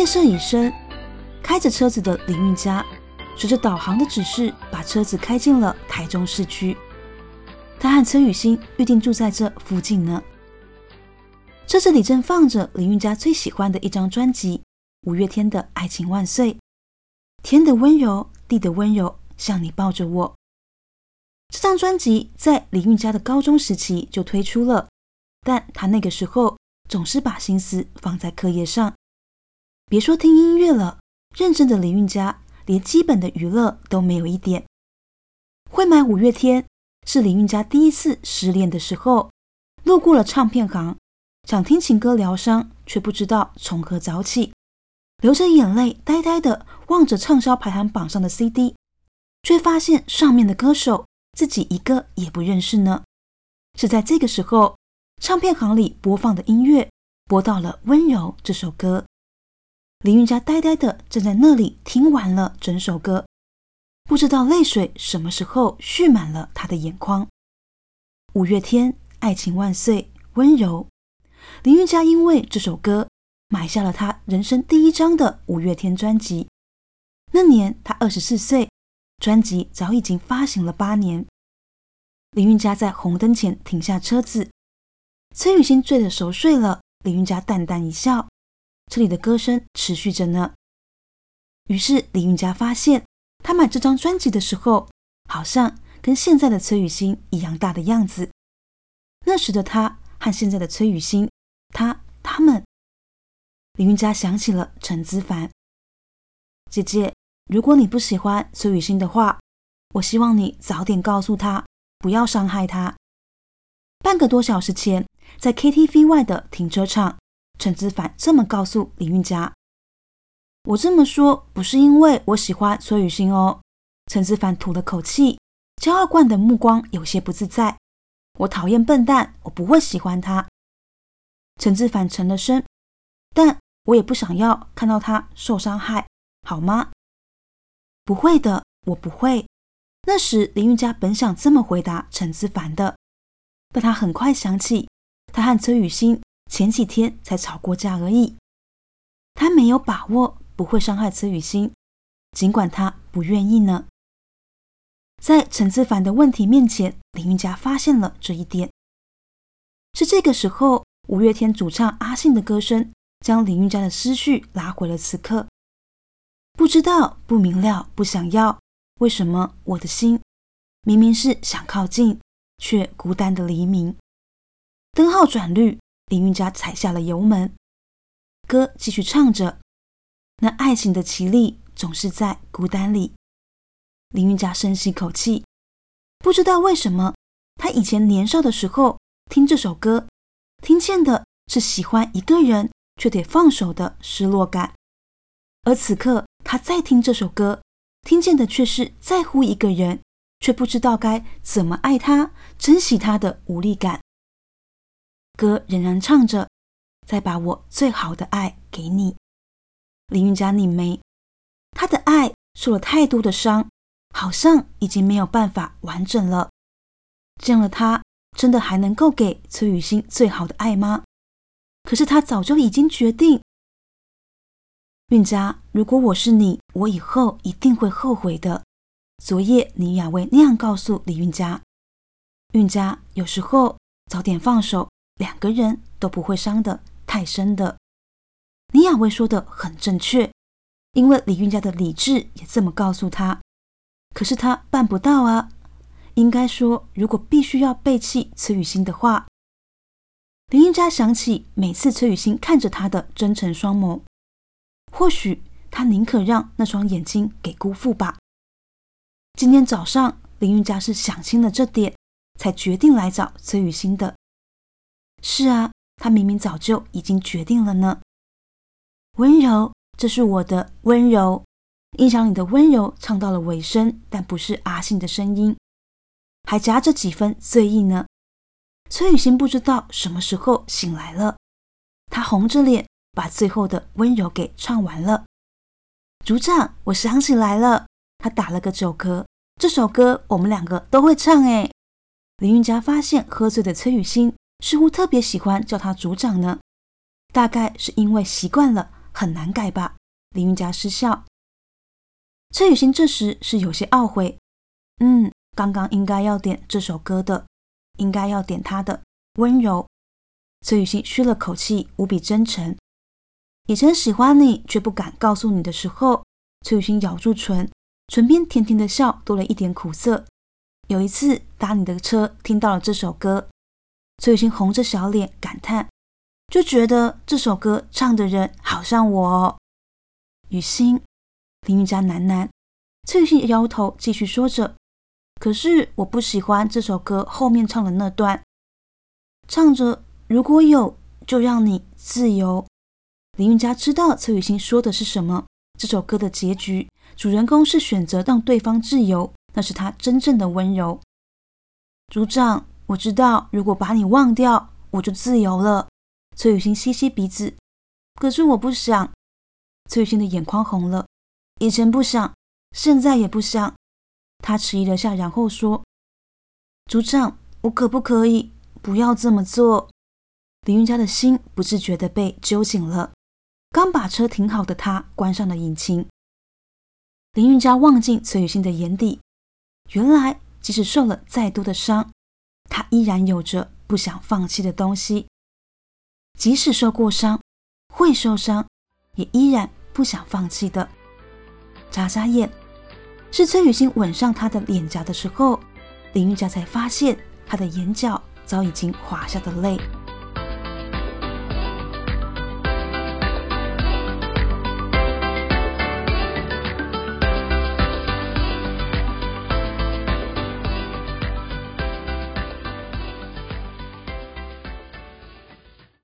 夜色已深，开着车子的林韵佳，随着导航的指示，把车子开进了台中市区。他和崔雨欣预定住在这附近呢。车子里正放着林韵佳最喜欢的一张专辑《五月天的爱情万岁》，天的温柔，地的温柔，像你抱着我。这张专辑在林韵佳的高中时期就推出了，但她那个时候总是把心思放在课业上，别说听音乐了，认真的林韵佳连基本的娱乐都没有一点。会买五月天。是林韵佳第一次失恋的时候，路过了唱片行，想听情歌疗伤，却不知道从何找起，流着眼泪，呆呆的望着畅销排行榜上的 CD，却发现上面的歌手自己一个也不认识呢。是在这个时候，唱片行里播放的音乐播到了《温柔》这首歌，林韵佳呆呆的站在那里，听完了整首歌。不知道泪水什么时候蓄满了他的眼眶。五月天，爱情万岁，温柔。林韵佳因为这首歌买下了他人生第一张的五月天专辑。那年他二十四岁，专辑早已经发行了八年。林韵佳在红灯前停下车子，崔雨欣醉得熟睡了。林韵佳淡淡一笑，这里的歌声持续着呢。于是李韵佳发现。他买这张专辑的时候，好像跟现在的崔雨欣一样大的样子。那时的他和现在的崔雨欣，他他们，李韵佳想起了陈姿凡姐姐。如果你不喜欢崔雨欣的话，我希望你早点告诉他，不要伤害他。半个多小时前，在 KTV 外的停车场，陈姿凡这么告诉林韵佳。我这么说不是因为我喜欢崔雨欣哦。陈思凡吐了口气，骄傲惯的目光有些不自在。我讨厌笨蛋，我不会喜欢他。陈志凡沉了声，但我也不想要看到他受伤害，好吗？不会的，我不会。那时林韵佳本想这么回答陈志凡的，但他很快想起，他和崔雨欣前几天才吵过架而已，他没有把握。不会伤害慈雨欣，尽管他不愿意呢。在陈思凡的问题面前，林韵佳发现了这一点。是这个时候，五月天主唱阿信的歌声将林韵佳的思绪拉回了此刻。不知道，不明了，不想要，为什么我的心明明是想靠近，却孤单的黎明？灯号转绿，林韵佳踩下了油门，歌继续唱着。那爱情的绮丽总是在孤单里。林韵佳深吸口气，不知道为什么，她以前年少的时候听这首歌，听见的是喜欢一个人却得放手的失落感，而此刻她再听这首歌，听见的却是在乎一个人却不知道该怎么爱他、珍惜他的无力感。歌仍然唱着：“再把我最好的爱给你。”林韵佳拧眉，她的爱受了太多的伤，好像已经没有办法完整了。这样的她，真的还能够给崔雨欣最好的爱吗？可是他早就已经决定。韵佳，如果我是你，我以后一定会后悔的。昨夜倪雅薇那样告诉李韵佳。韵佳，有时候早点放手，两个人都不会伤得太深的。李亚薇说的很正确，因为李韵佳的理智也这么告诉他。可是他办不到啊。应该说，如果必须要背弃崔雨欣的话，林云佳想起每次崔雨欣看着他的真诚双眸，或许他宁可让那双眼睛给辜负吧。今天早上，林韵佳是想清了这点，才决定来找崔雨欣的。是啊，他明明早就已经决定了呢。温柔，这是我的温柔。音响里的温柔唱到了尾声，但不是阿信的声音，还夹着几分醉意呢。崔雨欣不知道什么时候醒来了，她红着脸把最后的温柔给唱完了。组长，我想起来了，他打了个酒嗝。这首歌我们两个都会唱诶。林云佳发现喝醉的崔雨欣似乎特别喜欢叫他组长呢，大概是因为习惯了，很难改吧。林云佳失笑。崔雨欣这时是有些懊悔，嗯，刚刚应该要点这首歌的，应该要点他的温柔。崔雨欣吁了口气，无比真诚。以前喜欢你却不敢告诉你的时候，崔雨欣咬住唇，唇边甜甜的笑多了一点苦涩。有一次搭你的车，听到了这首歌，崔雨欣红着小脸感叹，就觉得这首歌唱的人好像我。雨欣。林韵佳喃喃，崔雨欣摇头，继续说着：“可是我不喜欢这首歌后面唱的那段，唱着如果有，就让你自由。”林韵佳知道崔雨欣说的是什么。这首歌的结局，主人公是选择让对方自由，那是他真正的温柔。组长，我知道，如果把你忘掉，我就自由了。崔雨欣吸吸鼻子，可是我不想。崔雨欣的眼眶红了。以前不想，现在也不想。他迟疑了下，然后说：“组长，我可不可以不要这么做？”林韵佳的心不自觉的被揪紧了。刚把车停好的他关上了引擎。林韵佳望进崔雨欣的眼底，原来即使受了再多的伤，他依然有着不想放弃的东西。即使受过伤，会受伤，也依然不想放弃的。眨眨眼，是崔雨欣吻上他的脸颊的时候，林玉佳才发现他的眼角早已经滑下的泪。